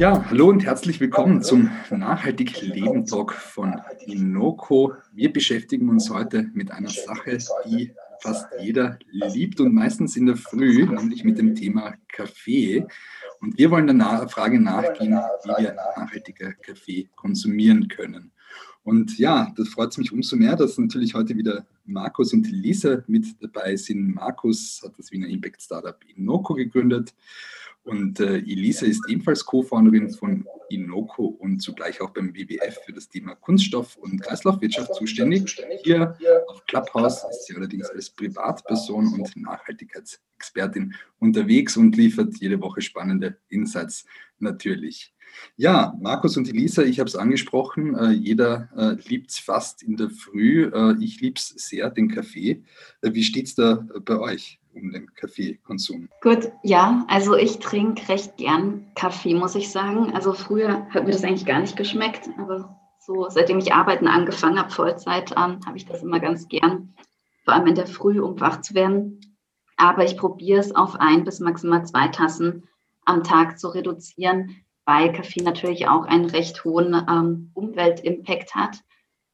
Ja, hallo und herzlich willkommen zum Nachhaltig Leben Talk von Inoko. Wir beschäftigen uns heute mit einer Sache, die fast jeder liebt und meistens in der Früh, nämlich mit dem Thema Kaffee. Und wir wollen der Frage nachgehen, wie wir nachhaltiger Kaffee konsumieren können. Und ja, das freut mich umso mehr, dass natürlich heute wieder Markus und Lisa mit dabei sind. Markus hat das Wiener Impact Startup Inoko gegründet und äh, Elisa ist ebenfalls Co-Founderin von Inoko und zugleich auch beim WWF für das Thema Kunststoff- und Kreislaufwirtschaft zuständig. Hier auf Clubhouse ist sie allerdings als Privatperson und Nachhaltigkeitsexpertin unterwegs und liefert jede Woche spannende Insights natürlich. Ja, Markus und Elisa, ich habe es angesprochen, äh, jeder äh, liebt es fast in der Früh. Äh, ich liebe es sehr, den Kaffee. Äh, wie steht es da bei euch? Um den Kaffeekonsum? Gut, ja, also ich trinke recht gern Kaffee, muss ich sagen. Also früher hat mir das eigentlich gar nicht geschmeckt, aber so seitdem ich arbeiten angefangen habe, Vollzeit, ähm, habe ich das immer ganz gern, vor allem in der Früh, um wach zu werden. Aber ich probiere es auf ein bis maximal zwei Tassen am Tag zu reduzieren, weil Kaffee natürlich auch einen recht hohen ähm, Umweltimpact hat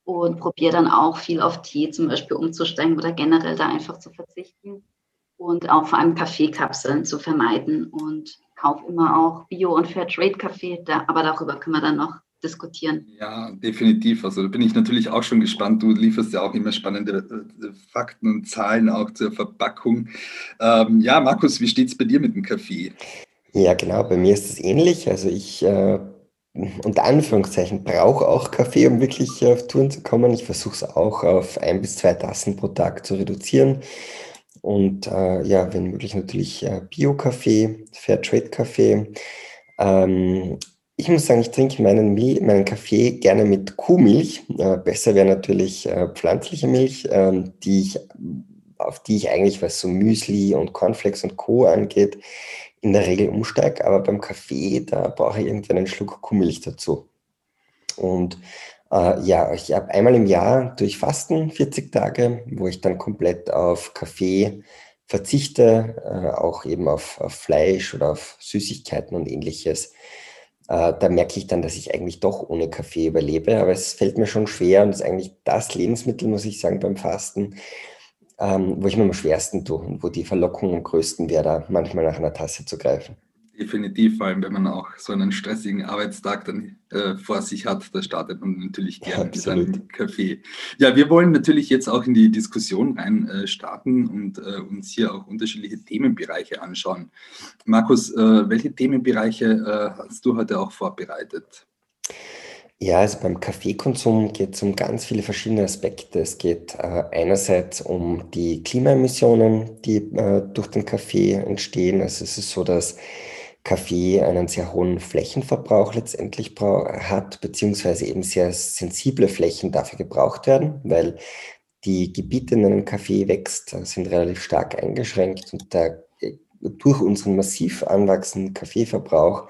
und probiere dann auch viel auf Tee zum Beispiel umzusteigen oder generell da einfach zu verzichten und auch vor allem Kaffeekapseln zu vermeiden und kaufe immer auch Bio- und Fairtrade-Kaffee, da, aber darüber können wir dann noch diskutieren. Ja, definitiv. Also da bin ich natürlich auch schon gespannt. Du lieferst ja auch immer spannende äh, Fakten und Zahlen auch zur Verpackung. Ähm, ja, Markus, wie steht es bei dir mit dem Kaffee? Ja, genau, bei mir ist es ähnlich. Also ich äh, unter Anführungszeichen brauche auch Kaffee, um wirklich auf Touren zu kommen. Ich versuche es auch auf ein bis zwei Tassen pro Tag zu reduzieren. Und äh, ja, wenn möglich natürlich äh, Bio-Kaffee, Fairtrade-Kaffee. Ähm, ich muss sagen, ich trinke meinen, meinen Kaffee gerne mit Kuhmilch. Äh, besser wäre natürlich äh, pflanzliche Milch, ähm, die ich, auf die ich eigentlich, was so Müsli und Cornflakes und Co. angeht, in der Regel umsteige. Aber beim Kaffee, da brauche ich irgendwie einen Schluck Kuhmilch dazu. Und äh, ja, ich habe einmal im Jahr durch Fasten 40 Tage, wo ich dann komplett auf Kaffee verzichte, äh, auch eben auf, auf, Fleisch oder auf Süßigkeiten und ähnliches. Äh, da merke ich dann, dass ich eigentlich doch ohne Kaffee überlebe, aber es fällt mir schon schwer und ist eigentlich das Lebensmittel, muss ich sagen, beim Fasten, ähm, wo ich mir am schwersten tue und wo die Verlockung am größten wäre, da manchmal nach einer Tasse zu greifen. Definitiv, vor allem wenn man auch so einen stressigen Arbeitstag dann äh, vor sich hat, da startet man natürlich gerne mit seinem Kaffee. Ja, wir wollen natürlich jetzt auch in die Diskussion rein äh, starten und äh, uns hier auch unterschiedliche Themenbereiche anschauen. Markus, äh, welche Themenbereiche äh, hast du heute auch vorbereitet? Ja, also beim Kaffeekonsum geht es um ganz viele verschiedene Aspekte. Es geht äh, einerseits um die Klimaemissionen, die durch den Kaffee entstehen. Also es ist so, dass Kaffee einen sehr hohen Flächenverbrauch letztendlich hat, beziehungsweise eben sehr sensible Flächen dafür gebraucht werden, weil die Gebiete, in denen Kaffee wächst, sind relativ stark eingeschränkt und da, durch unseren massiv anwachsenden Kaffeeverbrauch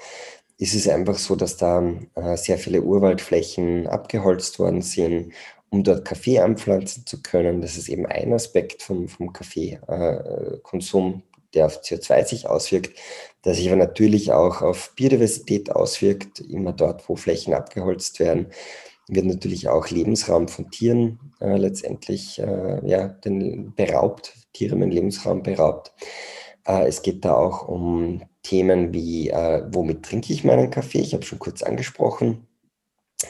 ist es einfach so, dass da äh, sehr viele Urwaldflächen abgeholzt worden sind, um dort Kaffee anpflanzen zu können. Das ist eben ein Aspekt vom, vom Kaffeekonsum, der auf CO2 sich auswirkt, der sich aber natürlich auch auf Biodiversität auswirkt. Immer dort, wo Flächen abgeholzt werden, wird natürlich auch Lebensraum von Tieren äh, letztendlich äh, ja, den, beraubt, Tiere im Lebensraum beraubt. Äh, es geht da auch um Themen wie, äh, womit trinke ich meinen Kaffee? Ich habe schon kurz angesprochen,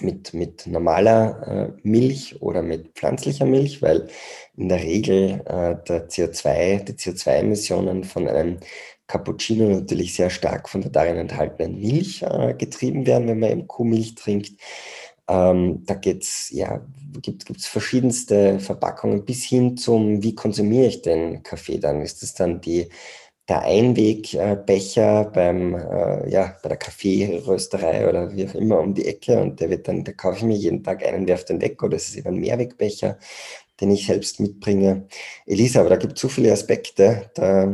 mit, mit normaler äh, Milch oder mit pflanzlicher Milch, weil in der Regel äh, der CO2, die CO2-Emissionen von einem Cappuccino natürlich sehr stark von der darin enthaltenen Milch äh, getrieben werden, wenn man eben Kuhmilch trinkt. Ähm, da geht's, ja, gibt es verschiedenste Verpackungen bis hin zum, wie konsumiere ich den Kaffee dann? Ist es dann die der Einwegbecher beim, äh, ja, bei der Kaffeerösterei oder wie auch immer um die Ecke und der wird dann, da kaufe ich mir jeden Tag einen, werfe den weg oder es ist eben ein Mehrwegbecher, den ich selbst mitbringe. Elisa, aber da gibt es so viele Aspekte, da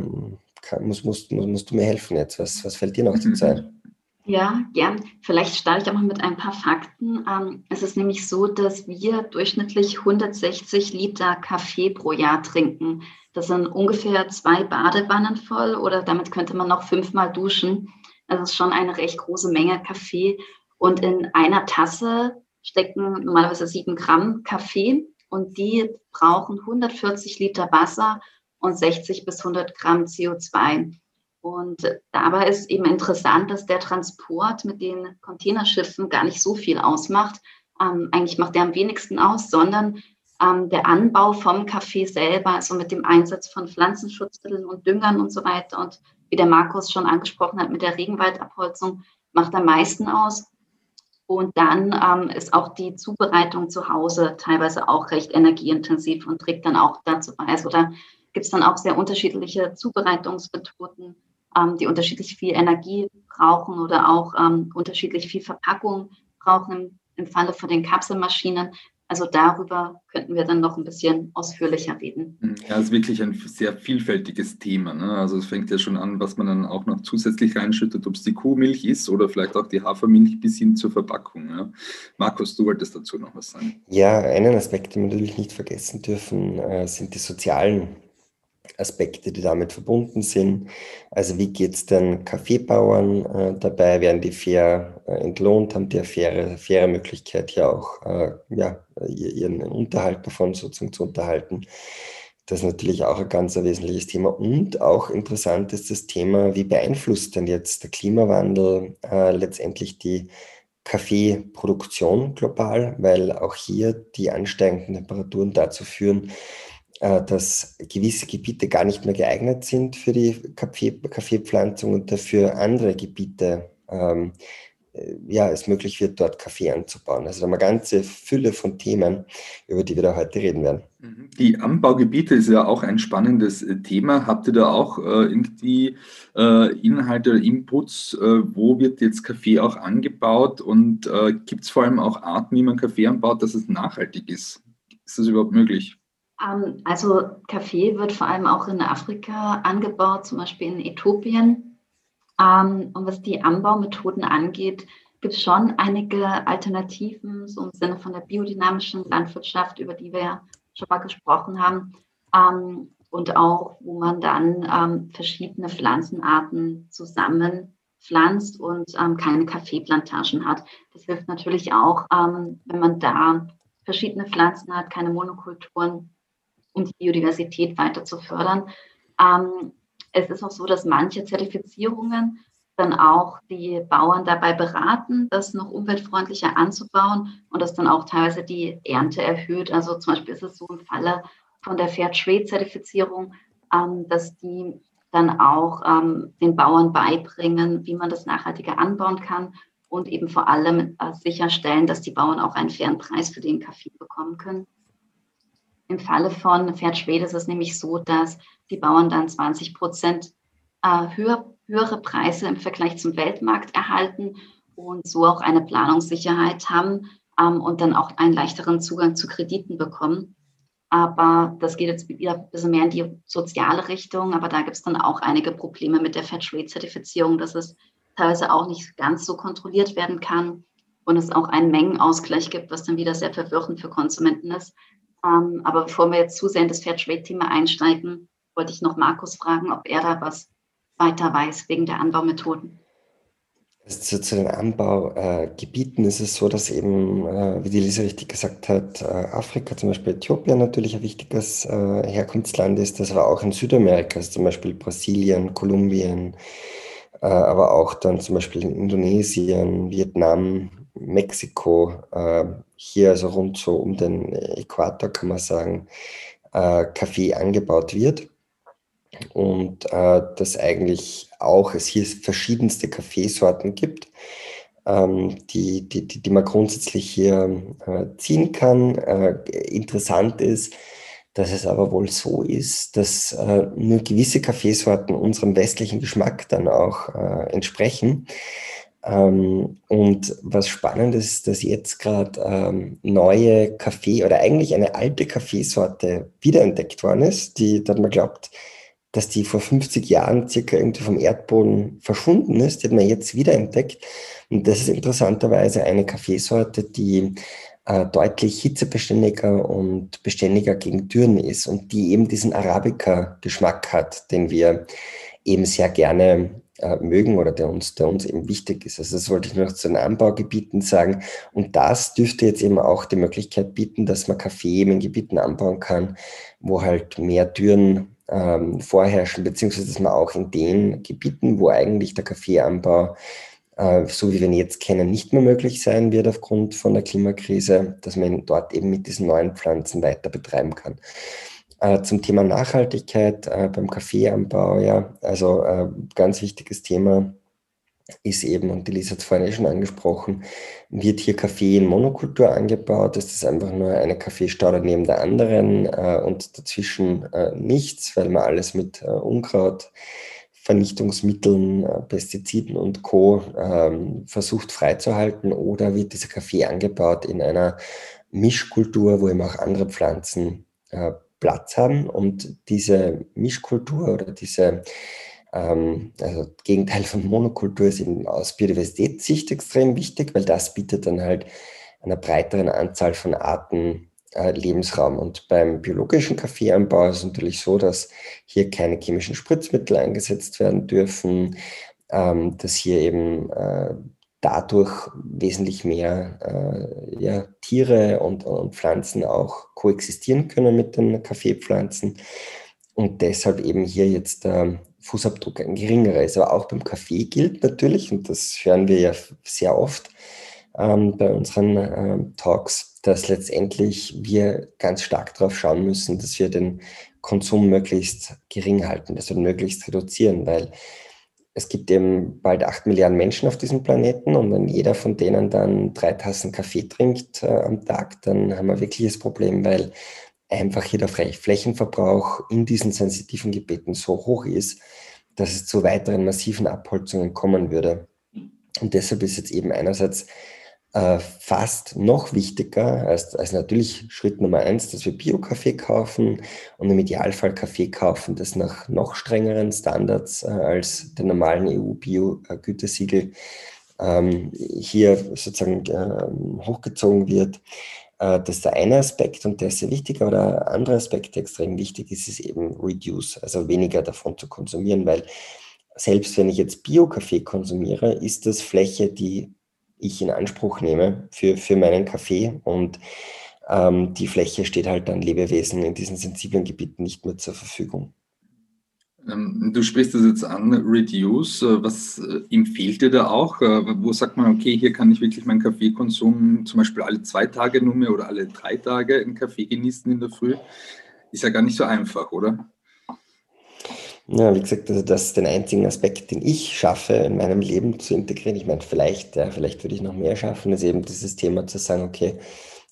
kann, musst, musst, musst du mir helfen jetzt. Was, was fällt dir noch zu Zeit? Ja, gern. Vielleicht starte ich auch mal mit ein paar Fakten. Ähm, es ist nämlich so, dass wir durchschnittlich 160 Liter Kaffee pro Jahr trinken. Das sind ungefähr zwei Badewannen voll oder damit könnte man noch fünfmal duschen. Es ist schon eine recht große Menge Kaffee. Und in einer Tasse stecken normalerweise sieben Gramm Kaffee und die brauchen 140 Liter Wasser und 60 bis 100 Gramm CO2. Und dabei ist eben interessant, dass der Transport mit den Containerschiffen gar nicht so viel ausmacht. Ähm, eigentlich macht der am wenigsten aus, sondern ähm, der Anbau vom Kaffee selber, also mit dem Einsatz von Pflanzenschutzmitteln und Düngern und so weiter. Und wie der Markus schon angesprochen hat, mit der Regenwaldabholzung macht am meisten aus. Und dann ähm, ist auch die Zubereitung zu Hause teilweise auch recht energieintensiv und trägt dann auch dazu bei. Also da gibt es dann auch sehr unterschiedliche Zubereitungsmethoden, ähm, die unterschiedlich viel Energie brauchen oder auch ähm, unterschiedlich viel Verpackung brauchen im, im Falle von den Kapselmaschinen. Also darüber könnten wir dann noch ein bisschen ausführlicher reden. Mhm. Ja, es ist wirklich ein sehr vielfältiges Thema. Ne? Also es fängt ja schon an, was man dann auch noch zusätzlich reinschüttet, ob es die Kuhmilch ist oder vielleicht auch die Hafermilch bis hin zur Verpackung. Ja? Markus, du wolltest dazu noch was sagen. Ja, einen Aspekt, den wir natürlich nicht vergessen dürfen, äh, sind die sozialen Aspekte, die damit verbunden sind. Also wie geht es den Kaffeebauern äh, dabei? Werden die fair äh, entlohnt? Haben die eine faire, faire Möglichkeit, hier auch äh, ja, ihren Unterhalt davon sozusagen zu unterhalten? Das ist natürlich auch ein ganz ein wesentliches Thema. Und auch interessant ist das Thema, wie beeinflusst denn jetzt der Klimawandel äh, letztendlich die Kaffeeproduktion global, weil auch hier die ansteigenden Temperaturen dazu führen, dass gewisse Gebiete gar nicht mehr geeignet sind für die Kaffee, Kaffeepflanzung und dafür andere Gebiete ähm, äh, ja, es möglich wird, dort Kaffee anzubauen. Also da haben wir ganze Fülle von Themen, über die wir da heute reden werden. Mhm. Die Anbaugebiete ist ja auch ein spannendes äh, Thema. Habt ihr da auch äh, irgendwie äh, Inhalte oder Inputs, äh, wo wird jetzt Kaffee auch angebaut und äh, gibt es vor allem auch Arten, wie man Kaffee anbaut, dass es nachhaltig ist? Ist das überhaupt möglich? Ähm, also Kaffee wird vor allem auch in Afrika angebaut, zum Beispiel in Äthiopien. Ähm, und was die Anbaumethoden angeht, gibt es schon einige Alternativen, so im Sinne von der biodynamischen Landwirtschaft, über die wir ja schon mal gesprochen haben. Ähm, und auch, wo man dann verschiedene Pflanzenarten zusammenpflanzt und keine Kaffeeplantagen hat. Das hilft natürlich auch, wenn man da verschiedene Pflanzen hat, keine Monokulturen, um die Biodiversität weiter zu fördern. Ähm, es ist auch so, dass manche Zertifizierungen dann auch die Bauern dabei beraten, das noch umweltfreundlicher anzubauen und das dann auch teilweise die Ernte erhöht. Also zum Beispiel ist es so im Falle von der Fairtrade-Zertifizierung, ähm, dass die dann auch ähm, den Bauern beibringen, wie man das nachhaltiger anbauen kann und eben vor allem äh, sicherstellen, dass die Bauern auch einen fairen Preis für den Kaffee bekommen können. Im Falle von Pferd Schwede ist es nämlich so, dass die Bauern dann 20 Prozent äh, höher, höhere Preise im Vergleich zum Weltmarkt erhalten und so auch eine Planungssicherheit haben ähm, und dann auch einen leichteren Zugang zu Krediten bekommen. Aber das geht jetzt wieder ein bisschen mehr in die soziale Richtung. Aber da gibt es dann auch einige Probleme mit der Fairtrade-Zertifizierung, dass es teilweise auch nicht ganz so kontrolliert werden kann und es auch einen Mengenausgleich gibt, was dann wieder sehr verwirrend für Konsumenten ist. Ähm, aber bevor wir jetzt zu sehr in das Fairtrade-Thema einsteigen, wollte ich noch Markus fragen, ob er da was weiter weiß wegen der Anbaumethoden. Also zu, den Anbaugebieten äh, ist es so, dass eben, äh, wie die Lisa richtig gesagt hat, äh, Afrika, zum Beispiel Äthiopien natürlich ein wichtiges äh, Herkunftsland ist, das aber auch in Südamerika, also zum Beispiel Brasilien, Kolumbien, äh, aber auch dann zum Beispiel in Indonesien, Vietnam, Mexiko, äh, hier also rund so um den Äquator kann man sagen, äh, Kaffee angebaut wird. Und äh, dass eigentlich auch es hier verschiedenste Kaffeesorten gibt, ähm, die, die, die, die, man grundsätzlich hier äh, ziehen kann. Äh, interessant ist, dass es aber wohl so ist, dass äh, nur gewisse Kaffeesorten unserem westlichen Geschmack dann auch äh, entsprechen. Ähm, und was spannend ist, dass jetzt gerade ähm, neue Kaffee oder eigentlich eine alte Kaffeesorte wiederentdeckt worden ist, die, da man glaubt, dass die vor 50 Jahren circa irgendwie vom Erdboden verschwunden ist, die hat man jetzt wiederentdeckt. Und das ist interessanterweise eine Kaffeesorte, die äh, deutlich hitzebeständiger und beständiger gegen Dürren ist und die eben diesen Arabica-Geschmack hat, den wir eben sehr gerne äh, mögen oder der uns, der uns eben wichtig ist. Also das wollte ich noch zu den Anbaugebieten sagen. Und das dürfte jetzt eben auch die Möglichkeit bieten, dass man Kaffee eben in Gebieten anbauen kann, wo halt mehr Türen ähm, vorherrschen, beziehungsweise dass man auch in den Gebieten, wo eigentlich der Kaffeeanbau so wie wir ihn jetzt kennen, nicht mehr möglich sein wird aufgrund von der Klimakrise, dass man dort eben mit diesen neuen Pflanzen weiter betreiben kann. Äh, zum Thema Nachhaltigkeit äh, beim Kaffeeanbau, ja, also äh, ganz wichtiges Thema ist eben, und die Lisa hat es vorhin eh schon angesprochen, wird hier Kaffee in Monokultur angebaut, ist das einfach nur eine Kaffeestaude neben der anderen äh, und dazwischen äh, nichts, weil man alles mit äh, Unkraut, Vernichtungsmitteln, Pestiziden und Co. Ähm, versucht freizuhalten oder wird dieser Kaffee angebaut in einer Mischkultur, wo eben auch andere Pflanzen Platz haben und diese Mischkultur oder diese ähm, also Gegenteil von Monokultur ist eben aus Biodiversitätssicht extrem wichtig, weil das bietet dann halt einer breiteren Anzahl von Arten äh, Lebensraum. Und beim biologischen Kaffeeanbau ist es natürlich so, dass hier keine chemischen Spritzmittel eingesetzt werden dürfen, ähm, dass hier eben äh, dadurch wesentlich mehr äh, ja, Tiere und, und, Pflanzen auch koexistieren können mit den Kaffeepflanzen und deshalb eben hier jetzt der Fußabdruck ein geringerer ist. Aber auch beim Kaffee gilt natürlich, und das hören wir ja sehr oft ähm, bei unseren ähm, Talks, dass letztendlich wir ganz stark darauf schauen müssen, dass wir den Konsum möglichst gering halten, dass wir möglichst reduzieren, weil es gibt eben bald acht Milliarden Menschen auf diesem Planeten und wenn jeder von denen dann drei Tassen Kaffee trinkt äh, am Tag, dann haben wir wirklich das Problem, weil einfach hier der Flächenverbrauch in diesen sensitiven Gebieten so hoch ist, dass es zu weiteren massiven Abholzungen kommen würde. Und deshalb ist jetzt eben einerseits äh, fast noch wichtiger als, als natürlich Schritt Nummer eins, dass wir Bio-Kaffee kaufen und im Idealfall Kaffee kaufen, das nach noch strengeren Standards äh, als der normalen EU-Bio-Gütesiegel ähm, hier sozusagen äh, hochgezogen wird. Äh, das ist der eine Aspekt und der ist sehr wichtig, aber der andere Aspekt, der extrem wichtig ist, ist eben Reduce, also weniger davon zu konsumieren, weil selbst wenn ich jetzt Bio-Kaffee konsumiere, ist das Fläche, die ich in Anspruch nehme für, für meinen Kaffee und ähm, die Fläche steht halt dann Lebewesen in diesen sensiblen Gebieten nicht mehr zur Verfügung. Ähm, du sprichst das jetzt an, Reduce. Äh, was äh, empfiehlt dir da auch? Äh, wo sagt man, okay, hier kann ich wirklich meinen Kaffeekonsum zum Beispiel alle zwei Tage nur mehr oder alle drei Tage einen Kaffee genießen in der Früh? Ist ja gar nicht so einfach, oder? Ja, wie gesagt, also das ist den einzigen Aspekt, den ich schaffe, in meinem Leben zu integrieren. Ich meine, vielleicht, ja, vielleicht würde ich noch mehr schaffen, ist eben dieses Thema zu sagen, okay,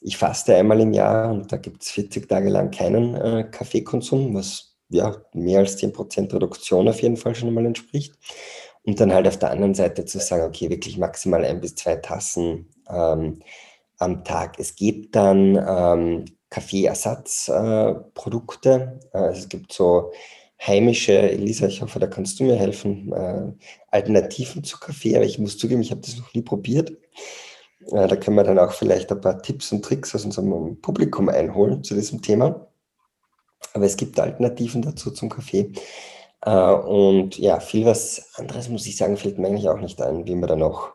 ich faste einmal im Jahr und da gibt es 40 Tage lang keinen äh, Kaffeekonsum, was ja mehr als 10% Reduktion auf jeden Fall schon einmal entspricht. Und dann halt auf der anderen Seite zu sagen, okay, wirklich maximal ein bis zwei Tassen ähm, am Tag. Es gibt dann ähm, Kaffeeersatzprodukte. Äh, also es gibt so heimische, Elisa, ich hoffe, da kannst du mir helfen, äh, Alternativen zu Kaffee, aber ich muss zugeben, ich habe das noch nie probiert. Äh, da können wir dann auch vielleicht ein paar Tipps und Tricks aus unserem Publikum einholen zu diesem Thema. Aber es gibt Alternativen dazu zum Kaffee. Äh, und ja, viel was anderes, muss ich sagen, fällt mir eigentlich auch nicht ein, wie man da noch.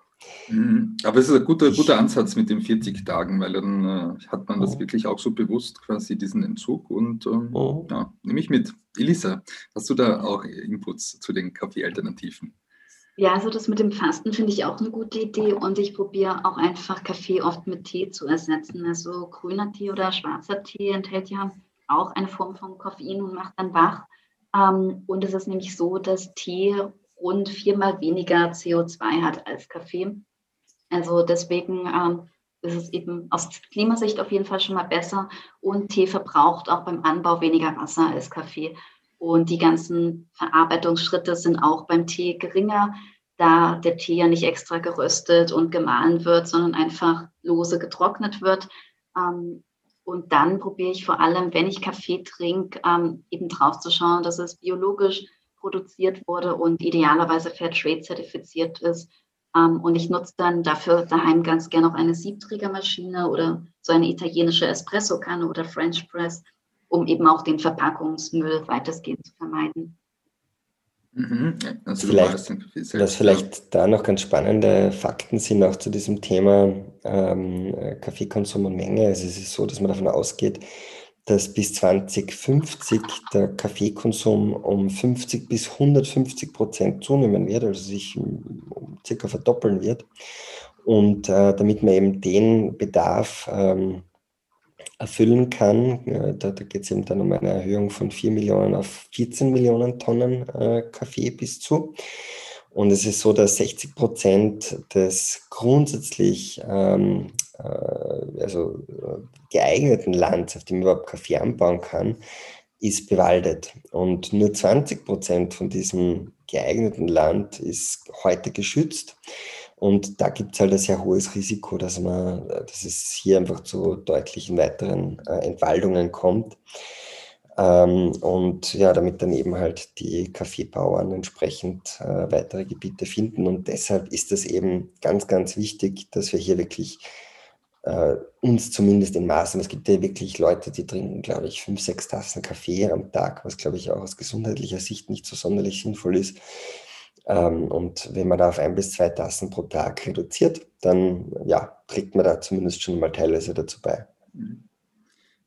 Aber es ist ein guter, guter Ansatz mit den 40 Tagen, weil dann äh, hat man das wirklich auch so bewusst, quasi diesen Entzug. Und ähm, oh. ja, nehme ich mit. Elisa, hast du da auch Inputs zu den Kaffeealternativen? Ja, also das mit dem Fasten finde ich auch eine gute Idee und ich probiere auch einfach Kaffee oft mit Tee zu ersetzen. Also grüner Tee oder schwarzer Tee enthält ja auch eine Form von Koffein und macht dann wach. Ähm, und es ist nämlich so, dass Tee rund viermal weniger CO2 hat als Kaffee. Also deswegen ähm, ist es eben aus Klimasicht auf jeden Fall schon mal besser. Und Tee verbraucht auch beim Anbau weniger Wasser als Kaffee. Und die ganzen Verarbeitungsschritte sind auch beim Tee geringer, da der Tee ja nicht extra geröstet und gemahlen wird, sondern einfach lose getrocknet wird. Ähm, und dann probiere ich vor allem, wenn ich Kaffee trinke, ähm, eben drauf zu schauen, dass es biologisch produziert wurde und idealerweise Fairtrade zertifiziert ist. Ähm, und ich nutze dann dafür daheim ganz gerne auch eine Siebträgermaschine oder so eine italienische Espresso-Kanne oder French Press, um eben auch den Verpackungsmüll weitestgehend zu vermeiden. Mhm. Also vielleicht, was vielleicht da noch ganz spannende Fakten sind auch zu diesem Thema ähm, Kaffeekonsum und Menge. Also es ist so, dass man davon ausgeht, dass bis 2050 der Kaffeekonsum um 50 bis 150 Prozent zunehmen wird, also sich circa verdoppeln wird. Und äh, damit man eben den Bedarf ähm, erfüllen kann. Da, da geht es eben dann um eine Erhöhung von 4 Millionen auf 14 Millionen Tonnen äh, Kaffee bis zu. Und es ist so, dass 60 Prozent des grundsätzlich ähm, äh, also äh, geeigneten Lands, auf dem überhaupt Kaffee anbauen kann, ist bewaldet. Und nur 20 Prozent von diesem geeigneten Land ist heute geschützt. Und da gibt es halt ein sehr hohes Risiko, dass, man, dass es hier einfach zu deutlichen weiteren äh, Entwaldungen kommt. Ähm, und ja, damit dann eben halt die Kaffeebauern entsprechend äh, weitere Gebiete finden. Und deshalb ist es eben ganz, ganz wichtig, dass wir hier wirklich äh, uns zumindest in Maßen, es gibt ja wirklich Leute, die trinken, glaube ich, fünf, sechs Tassen Kaffee am Tag, was, glaube ich, auch aus gesundheitlicher Sicht nicht so sonderlich sinnvoll ist. Ähm, und wenn man da auf ein bis zwei Tassen pro Tag reduziert, dann ja, trägt man da zumindest schon mal teilweise dazu bei.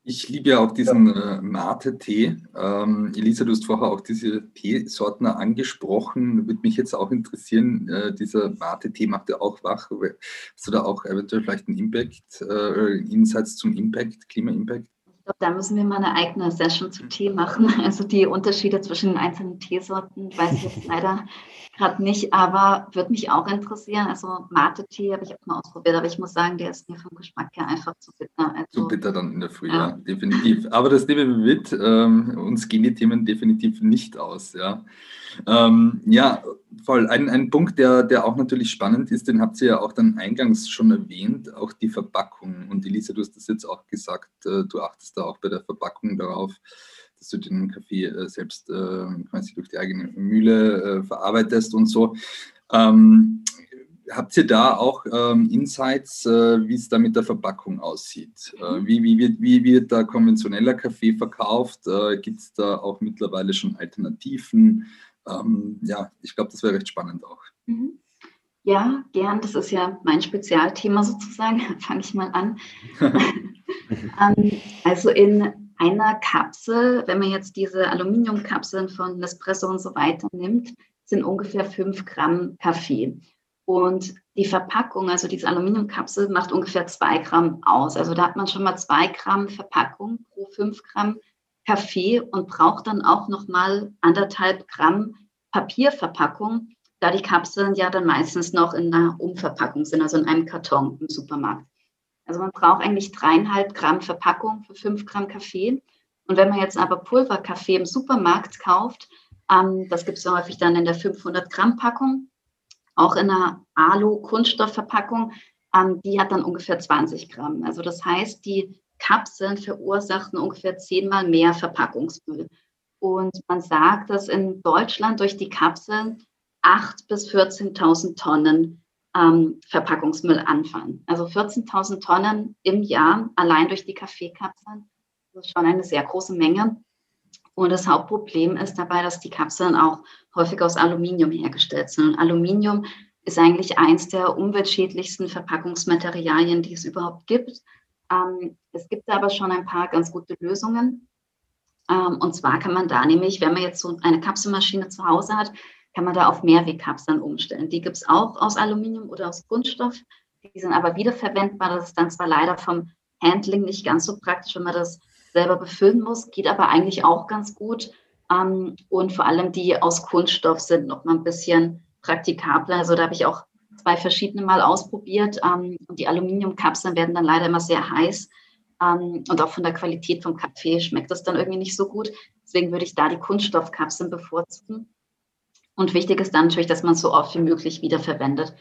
Ich liebe ja auch diesen äh, Mate-Tee. Ähm, Elisa, du hast vorher auch diese Teesorten angesprochen. Würde mich jetzt auch interessieren, äh, dieser Mate-Tee macht ja auch wach. Hast du da auch eventuell vielleicht einen Impact, äh, Insights zum Impact, Klima-Impact? Ich glaube, da müssen wir mal eine eigene Session zu Tee machen. Also die Unterschiede zwischen den einzelnen Teesorten weiß ich jetzt leider gerade nicht, aber würde mich auch interessieren. Also Mate-Tee habe ich auch mal ausprobiert, aber ich muss sagen, der ist mir vom Geschmack her einfach zu bitter. Also, zu bitter dann in der Früh, ja, ja definitiv. Aber das nehmen wir mit. Ähm, uns gehen die Themen definitiv nicht aus. Ja, ähm, ja voll. Ein, ein Punkt, der, der auch natürlich spannend ist, den habt ihr ja auch dann eingangs schon erwähnt, auch die Verpackung. Und Elisa, du hast das jetzt auch gesagt, äh, du achtest da auch bei der Verpackung darauf, dass du den Kaffee äh, selbst äh, quasi durch die eigene Mühle äh, verarbeitest und so. Ähm, habt ihr da auch ähm, Insights, äh, wie es da mit der Verpackung aussieht? Äh, wie, wie, wird, wie wird da konventioneller Kaffee verkauft? Äh, Gibt es da auch mittlerweile schon Alternativen? Ähm, ja, ich glaube, das wäre recht spannend auch. Mhm. Ja, gern. Das ist ja mein Spezialthema sozusagen. Fange ich mal an. ähm, also in einer Kapsel, wenn man jetzt diese Aluminiumkapseln von Nespresso und so weiter nimmt, sind ungefähr 5 Gramm Kaffee. Und die Verpackung, also diese Aluminiumkapsel, macht ungefähr 2 Gramm aus. Also da hat man schon mal 2 Gramm Verpackung pro 5 Gramm Kaffee und braucht dann auch nochmal anderthalb Gramm Papierverpackung, da die Kapseln ja dann meistens noch in einer Umverpackung sind, also in einem Karton im Supermarkt. Also man braucht eigentlich dreieinhalb Gramm Verpackung für fünf Gramm Kaffee. Und wenn man jetzt aber Pulverkaffee im Supermarkt kauft, ähm, das gibt es ja häufig dann in der 500 Gramm Packung, auch in einer Alu-Kunststoffverpackung, ähm, die hat dann ungefähr 20 Gramm. Also das heißt, die Kapseln verursachten ungefähr zehnmal mehr Verpackungsmüll. Und man sagt, dass in Deutschland durch die Kapseln 8.000 bis 14.000 Tonnen ähm, Verpackungsmüll anfallen. Also 14.000 Tonnen im Jahr allein durch die Kaffeekapseln. Das ist schon eine sehr große Menge. Und das Hauptproblem ist dabei, dass die Kapseln auch häufig aus Aluminium hergestellt sind. Und Aluminium ist eigentlich eins der umweltschädlichsten Verpackungsmaterialien, die es überhaupt gibt. Ähm, es gibt aber schon ein paar ganz gute Lösungen. Ähm, und zwar kann man da nämlich, wenn man jetzt so eine Kapselmaschine zu Hause hat, kann man da auf Mehrwegkapseln umstellen. Die gibt es auch aus Aluminium oder aus Kunststoff. Die sind aber wiederverwendbar. Das ist dann zwar leider vom Handling nicht ganz so praktisch, wenn man das selber befüllen muss, geht aber eigentlich auch ganz gut. Ähm, und vor allem die aus Kunststoff sind noch mal ein bisschen praktikabler. Also da habe ich auch zwei verschiedene Mal ausprobiert. Ähm, und die Aluminiumkapseln werden dann leider immer sehr heiß. Ähm, und auch von der Qualität vom Kaffee schmeckt das dann irgendwie nicht so gut. Deswegen würde ich da die Kunststoffkapseln bevorzugen. Und wichtig ist dann natürlich, dass man so oft wie möglich wiederverwendet.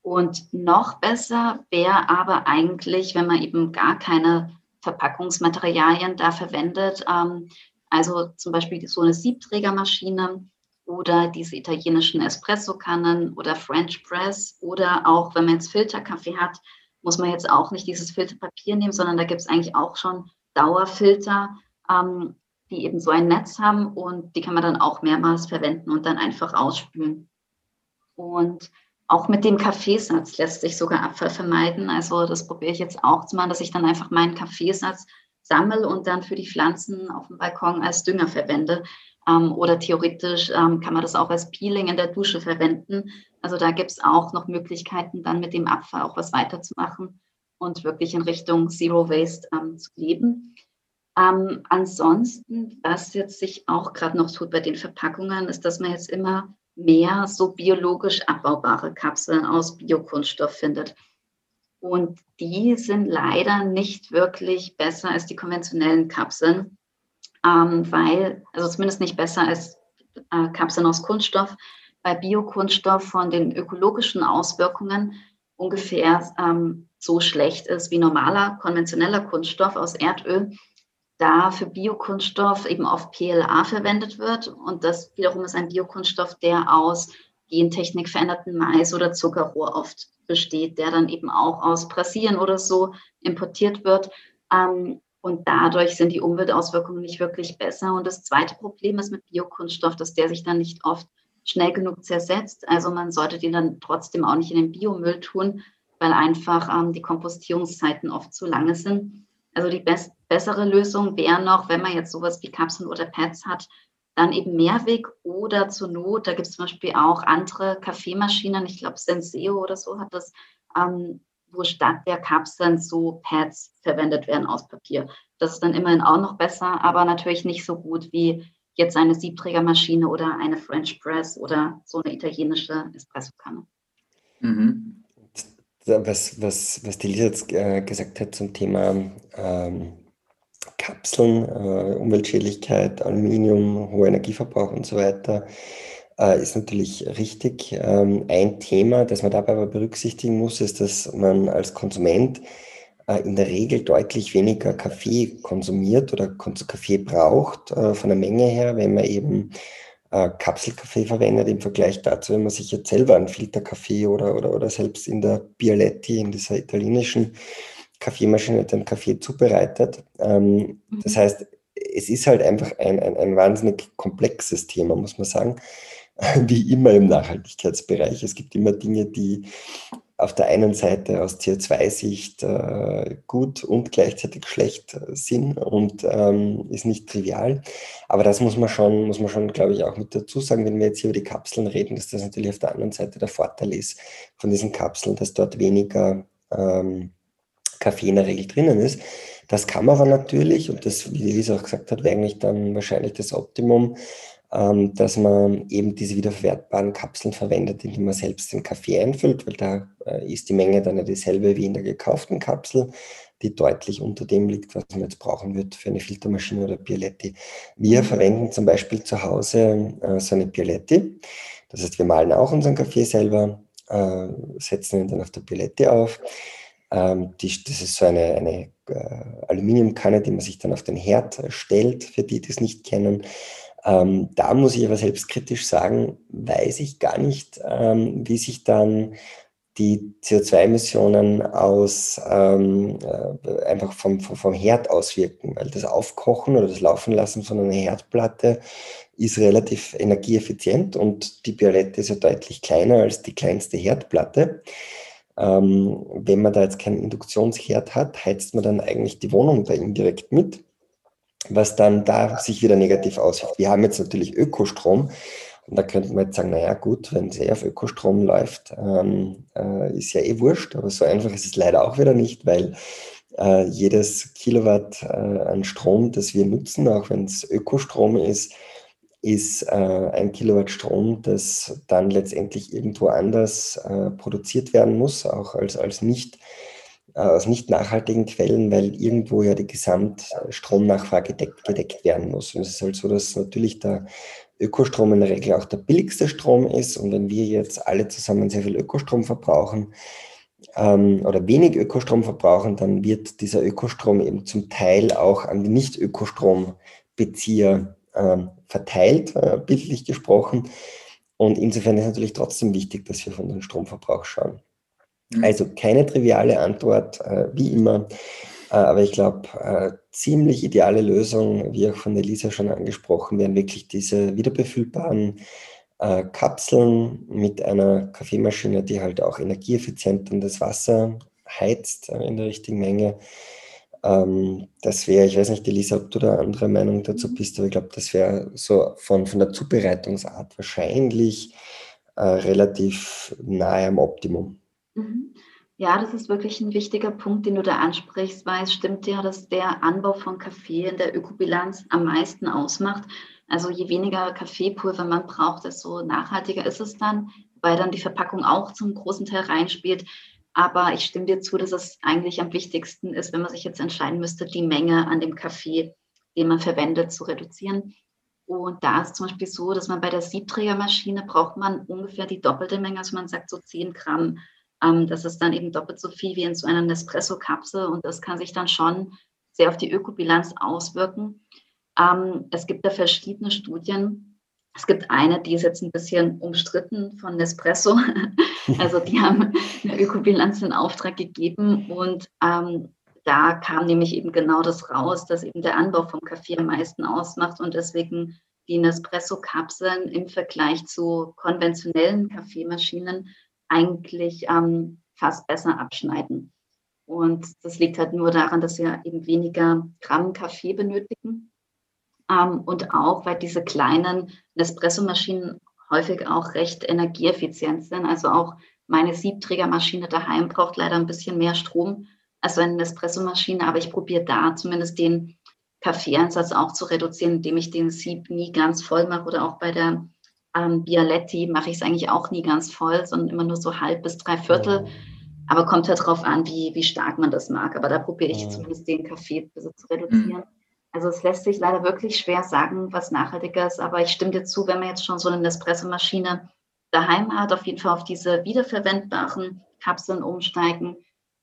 Und noch besser wäre aber eigentlich, wenn man eben gar keine Verpackungsmaterialien da verwendet. Ähm, also zum Beispiel so eine Siebträgermaschine oder diese italienischen Espresso-Kannen oder French Press oder auch, wenn man jetzt Filterkaffee hat, muss man jetzt auch nicht dieses Filterpapier nehmen, sondern da gibt es eigentlich auch schon Dauerfilter, ähm, die eben so ein Netz haben und die kann man dann auch mehrmals verwenden und dann einfach ausspülen. Und auch mit dem Kaffeesatz lässt sich sogar Abfall vermeiden. Also das probiere ich jetzt auch zu machen, dass ich dann einfach meinen Kaffeesatz sammle und dann für die Pflanzen auf dem Balkon als Dünger verwende. Ähm, oder theoretisch ähm, kann man das auch als Peeling in der Dusche verwenden. Also da gibt es auch noch Möglichkeiten, dann mit dem Abfall auch was weiterzumachen und wirklich in Richtung Zero Waste ähm, zu leben. Ähm, ansonsten, was jetzt sich auch gerade noch tut bei den Verpackungen, ist, dass man jetzt immer mehr so biologisch abbaubare Kapseln aus Biokunststoff findet. Und die sind leider nicht wirklich besser als die konventionellen Kapseln, ähm, weil, also zumindest nicht besser als äh, Kapseln aus Kunststoff, weil Biokunststoff von den ökologischen Auswirkungen ungefähr ähm, so schlecht ist wie normaler konventioneller Kunststoff aus Erdöl da für Biokunststoff eben oft PLA verwendet wird. Und das wiederum ist ein Biokunststoff, der aus Gentechnik veränderten Mais oder Zuckerrohr oft besteht, der dann eben auch aus Brasilien oder so importiert wird. Ähm, und dadurch sind die Umweltauswirkungen nicht wirklich besser. Und das zweite Problem ist mit Biokunststoff, dass der sich dann nicht oft schnell genug zersetzt. Also man sollte den dann trotzdem auch nicht in den Biomüll tun, weil einfach ähm, die Kompostierungszeiten oft zu lange sind. Also die best bessere Lösung wäre noch, wenn man jetzt sowas wie Kapseln oder Pads hat, dann eben Mehrweg oder zur Not, da gibt es zum Beispiel auch andere Kaffeemaschinen, ich glaube Senseo oder so hat das, ähm, wo statt der Kapseln so Pads verwendet werden aus Papier. Das ist dann immerhin auch noch besser, aber natürlich nicht so gut wie jetzt eine Siebträgermaschine oder eine French Press oder so eine italienische Espressokanne. Mhm was, was, was die Lisa jetzt äh, gesagt hat zum Thema ähm, Kapseln, äh, Umweltschädlichkeit, Aluminium, hoher Energieverbrauch und so weiter, äh, ist natürlich richtig. Ähm, ein Thema, das man dabei aber berücksichtigen muss, ist, dass man als Konsument äh, in der Regel deutlich weniger Kaffee konsumiert oder Kaffee braucht äh, von der Menge her, wenn man eben äh, Kapselkaffee verwendet im Vergleich dazu, wenn man sich jetzt selber einen Filterkaffee oder, oder, oder selbst in der Bialetti, in dieser italienischen Kaffeemaschine, den Kaffee zubereitet. Ähm, mhm. Das heißt, es ist halt einfach ein, ein, ein wahnsinnig komplexes Thema, muss man sagen, wie immer im Nachhaltigkeitsbereich. Es gibt immer Dinge, die auf der einen Seite aus CO2-Sicht äh, gut und gleichzeitig schlecht sind und ähm, ist nicht trivial. Aber das muss man schon, muss man schon, glaube ich, auch mit dazu sagen, wenn wir jetzt hier über die Kapseln reden, dass das natürlich auf der anderen Seite der Vorteil ist von diesen Kapseln, dass dort weniger ähm, Kaffee in der Regel drinnen ist. Das kann man aber natürlich, und das, wie Elisa auch gesagt hat, wäre eigentlich dann wahrscheinlich das Optimum, ähm, dass man eben diese wiederverwertbaren Kapseln verwendet, indem man selbst den Kaffee einfüllt, weil da äh, ist die Menge dann ja dieselbe wie in der gekauften Kapsel, die deutlich unter dem liegt, was man jetzt brauchen wird für eine Filtermaschine oder Bialetti. Wir mhm. verwenden zum Beispiel zu Hause äh, so eine Bialetti. Das heißt, wir malen auch unseren Kaffee selber, äh, setzen ihn dann auf der Bialetti auf. Ähm, die, das ist so eine, eine äh, Aluminiumkanne, die man sich dann auf den Herd stellt, für die, die es nicht kennen. Ähm, da muss ich aber selbstkritisch sagen, weiß ich gar nicht, ähm, wie sich dann die CO2-Emissionen aus ähm, äh, einfach vom, vom, vom Herd auswirken, weil das Aufkochen oder das Laufen lassen von einer Herdplatte ist relativ energieeffizient und die Biolette ist ja deutlich kleiner als die kleinste Herdplatte. Ähm, wenn man da jetzt keinen Induktionsherd hat, heizt man dann eigentlich die Wohnung da indirekt mit was dann da sich wieder negativ auswirkt. Wir haben jetzt natürlich Ökostrom und da könnte man jetzt sagen, naja gut, wenn es eh auf Ökostrom läuft, ähm, äh, ist ja eh wurscht, aber so einfach ist es leider auch wieder nicht, weil äh, jedes Kilowatt äh, an Strom, das wir nutzen, auch wenn es Ökostrom ist, ist äh, ein Kilowatt Strom, das dann letztendlich irgendwo anders äh, produziert werden muss, auch als, als nicht aus nicht nachhaltigen Quellen, weil irgendwo ja die Gesamtstromnachfrage gedeckt, gedeckt werden muss. Und es ist halt so, dass natürlich der Ökostrom in der Regel auch der billigste Strom ist. Und wenn wir jetzt alle zusammen sehr viel Ökostrom verbrauchen ähm, oder wenig Ökostrom verbrauchen, dann wird dieser Ökostrom eben zum Teil auch an die Nicht-Ökostrombezieher ähm, verteilt, äh, bildlich gesprochen. Und insofern ist natürlich trotzdem wichtig, dass wir von dem Stromverbrauch schauen. Mhm. Also keine triviale Antwort, äh, wie immer. Äh, aber ich glaube, äh, ziemlich ideale Lösung, wie auch von Elisa schon angesprochen, wären wirklich diese wiederbefüllbaren äh, Kapseln mit einer Kaffeemaschine, die halt auch energieeffizient und das Wasser heizt äh, in der richtigen Menge. Ähm, das wäre, ich weiß nicht, Elisa, ob du da andere Meinung dazu mhm. bist, aber ich glaube, das wäre so von, von der Zubereitungsart wahrscheinlich äh, relativ nahe am Optimum. Mhm. Ja, das ist wirklich ein wichtiger Punkt, den du da ansprichst, weil es stimmt ja, dass der Anbau von Kaffee in der Ökobilanz am meisten ausmacht. Also je weniger Kaffeepulver man braucht, desto nachhaltiger ist es dann, weil dann die Verpackung auch zum großen Teil reinspielt. Aber ich stimme dir zu, dass es eigentlich am wichtigsten ist, wenn man sich jetzt entscheiden müsste, die Menge an dem Kaffee, den man verwendet, zu reduzieren. Und da ist zum Beispiel so, dass man bei der Siebträgermaschine braucht man ungefähr die doppelte Menge, also man sagt so 10 Gramm. Ähm, das ist dann eben doppelt so viel wie in so einer Nespresso-Kapsel und das kann sich dann schon sehr auf die Ökobilanz auswirken. Ähm, es gibt da verschiedene Studien, es gibt eine, die ist jetzt ein bisschen umstritten von Nespresso. Also die haben eine Ökobilanz in Auftrag gegeben und ähm, da kam nämlich eben genau das raus, dass eben der Anbau vom Kaffee am meisten ausmacht und deswegen die Nespresso-Kapseln im Vergleich zu konventionellen Kaffeemaschinen eigentlich ähm, fast besser abschneiden. Und das liegt halt nur daran, dass wir eben weniger Gramm Kaffee benötigen ähm, und auch, weil diese kleinen Nespresso-Maschinen häufig auch recht energieeffizient sind. Also auch meine Siebträgermaschine daheim braucht leider ein bisschen mehr Strom als eine Nespresso-Maschine, aber ich probiere da zumindest den Kaffeeeinsatz auch zu reduzieren, indem ich den Sieb nie ganz voll mache oder auch bei der ähm, Bialetti mache ich es eigentlich auch nie ganz voll, sondern immer nur so halb bis drei Viertel. Aber kommt halt darauf an, wie, wie stark man das mag. Aber da probiere ich zumindest den Kaffee zu reduzieren. Also es lässt sich leider wirklich schwer sagen, was nachhaltiger ist, aber ich stimme dir zu, wenn man jetzt schon so eine Nespresso-Maschine daheim hat, auf jeden Fall auf diese wiederverwendbaren Kapseln umsteigen.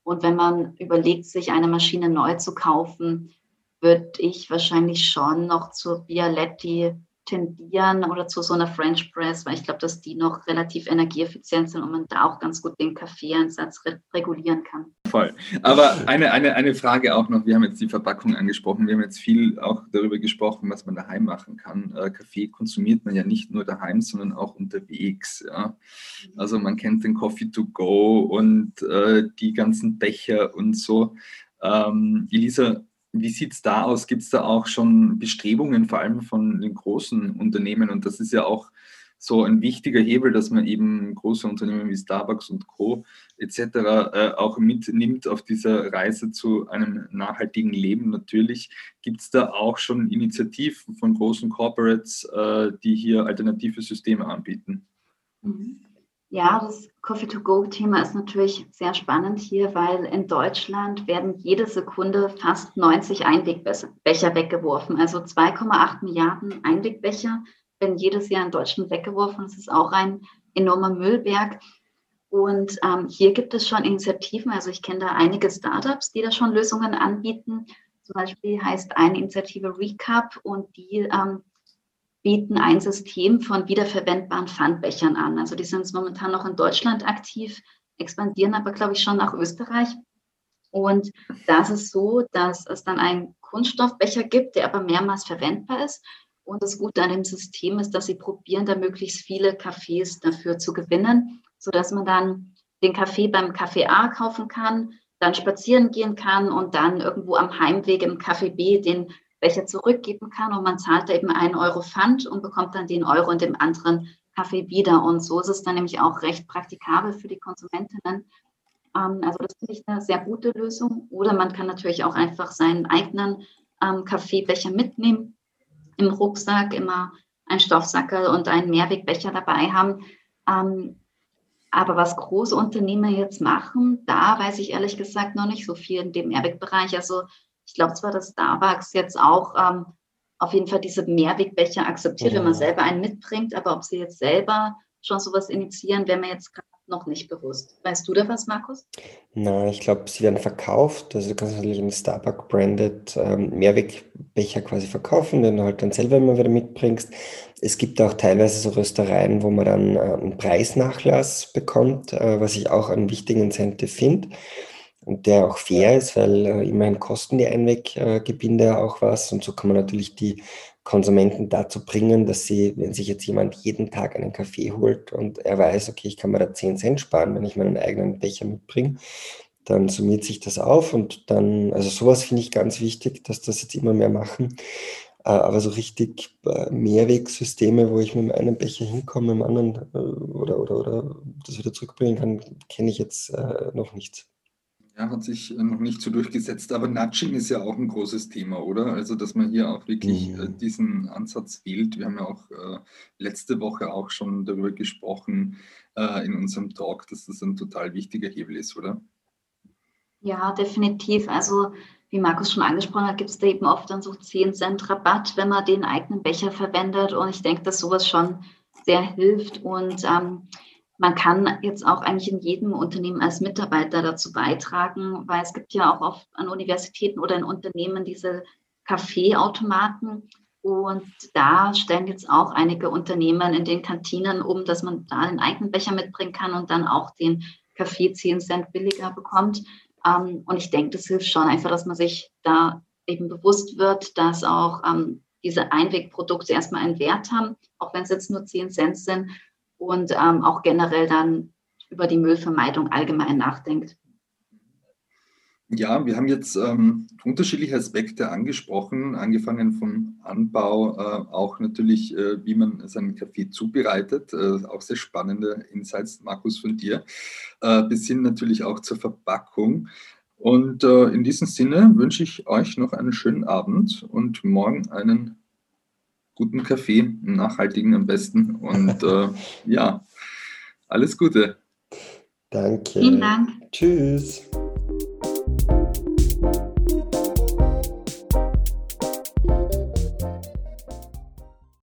Und wenn man überlegt, sich eine Maschine neu zu kaufen, würde ich wahrscheinlich schon noch zur Bialetti tendieren oder zu so einer French Press, weil ich glaube, dass die noch relativ energieeffizient sind und man da auch ganz gut den Kaffeeeinsatz re regulieren kann. Voll. Aber eine, eine, eine Frage auch noch, wir haben jetzt die Verpackung angesprochen, wir haben jetzt viel auch darüber gesprochen, was man daheim machen kann. Äh, Kaffee konsumiert man ja nicht nur daheim, sondern auch unterwegs. Ja? Also man kennt den Coffee to go und äh, die ganzen Becher und so. Ähm, Elisa, wie sieht es da aus? Gibt es da auch schon Bestrebungen, vor allem von den großen Unternehmen? Und das ist ja auch so ein wichtiger Hebel, dass man eben große Unternehmen wie Starbucks und Co. etc. Äh, auch mitnimmt auf dieser Reise zu einem nachhaltigen Leben. Natürlich gibt es da auch schon Initiativen von großen Corporates, äh, die hier alternative Systeme anbieten. Mhm. Ja, das Coffee-to-Go-Thema ist natürlich sehr spannend hier, weil in Deutschland werden jede Sekunde fast 90 Einwegbecher weggeworfen. Also 2,8 Milliarden Einwegbecher werden jedes Jahr in Deutschland weggeworfen. Das ist auch ein enormer Müllberg. Und ähm, hier gibt es schon Initiativen. Also ich kenne da einige Startups, die da schon Lösungen anbieten. Zum Beispiel heißt eine Initiative Recap und die ähm, bieten ein System von wiederverwendbaren Pfandbechern an. Also die sind momentan noch in Deutschland aktiv, expandieren aber, glaube ich, schon nach Österreich. Und da ist so, dass es dann einen Kunststoffbecher gibt, der aber mehrmals verwendbar ist. Und das Gute an dem System ist, dass sie probieren, da möglichst viele Cafés dafür zu gewinnen, sodass man dann den Kaffee beim Kaffee A kaufen kann, dann spazieren gehen kann und dann irgendwo am Heimweg im Kaffee B den welcher zurückgeben kann und man zahlt da eben einen Euro Pfand und bekommt dann den Euro in dem anderen Kaffee wieder. Und so ist es dann nämlich auch recht praktikabel für die Konsumentinnen. Ähm, also das finde ich eine sehr gute Lösung. Oder man kann natürlich auch einfach seinen eigenen ähm, Kaffeebecher mitnehmen, im Rucksack immer ein Stoffsackel und einen Mehrwegbecher dabei haben. Ähm, aber was große Unternehmer jetzt machen, da weiß ich ehrlich gesagt noch nicht so viel in dem Mehrwegbereich. Also ich glaube zwar, dass Starbucks jetzt auch ähm, auf jeden Fall diese Mehrwegbecher akzeptiert, ja. wenn man selber einen mitbringt, aber ob sie jetzt selber schon sowas initiieren, wäre mir jetzt noch nicht bewusst. Weißt du da was, Markus? Na, ich glaube, sie werden verkauft. Also du kannst natürlich einen Starbucks-branded ähm, Mehrwegbecher quasi verkaufen, den du halt dann selber immer wieder mitbringst. Es gibt auch teilweise so Röstereien, wo man dann äh, einen Preisnachlass bekommt, äh, was ich auch einen wichtigen Incentive finde. Und der auch fair ist, weil äh, immerhin kosten die Einweggebinde auch was und so kann man natürlich die Konsumenten dazu bringen, dass sie, wenn sich jetzt jemand jeden Tag einen Kaffee holt und er weiß, okay, ich kann mir da 10 Cent sparen, wenn ich meinen eigenen Becher mitbringe, dann summiert sich das auf und dann, also sowas finde ich ganz wichtig, dass das jetzt immer mehr machen. Äh, aber so richtig äh, Mehrwegsysteme, wo ich mit einem Becher hinkomme, mit dem anderen äh, oder, oder, oder das wieder zurückbringen kann, kenne ich jetzt noch nicht. Ja, hat sich noch nicht so durchgesetzt, aber Nudging ist ja auch ein großes Thema, oder? Also, dass man hier auch wirklich mhm. diesen Ansatz wählt. Wir haben ja auch letzte Woche auch schon darüber gesprochen in unserem Talk, dass das ein total wichtiger Hebel ist, oder? Ja, definitiv. Also wie Markus schon angesprochen hat, gibt es da eben oft dann so 10 Cent Rabatt, wenn man den eigenen Becher verwendet. Und ich denke, dass sowas schon sehr hilft. Und ähm, man kann jetzt auch eigentlich in jedem Unternehmen als Mitarbeiter dazu beitragen, weil es gibt ja auch oft an Universitäten oder in Unternehmen diese Kaffeeautomaten. Und da stellen jetzt auch einige Unternehmen in den Kantinen um, dass man da einen eigenen Becher mitbringen kann und dann auch den Kaffee 10 Cent billiger bekommt. Ähm, und ich denke, das hilft schon einfach, dass man sich da eben bewusst wird, dass auch ähm, diese Einwegprodukte erstmal einen Wert haben, auch wenn es jetzt nur 10 Cent sind und ähm, auch generell dann über die Müllvermeidung allgemein nachdenkt. Ja, wir haben jetzt ähm, unterschiedliche Aspekte angesprochen, angefangen vom Anbau, äh, auch natürlich, äh, wie man seinen Kaffee zubereitet, äh, auch sehr spannende Insights, Markus, von dir, äh, bis hin natürlich auch zur Verpackung. Und äh, in diesem Sinne wünsche ich euch noch einen schönen Abend und morgen einen guten Kaffee, einen nachhaltigen am besten. Und äh, ja, alles Gute. Danke. Vielen Dank. Tschüss.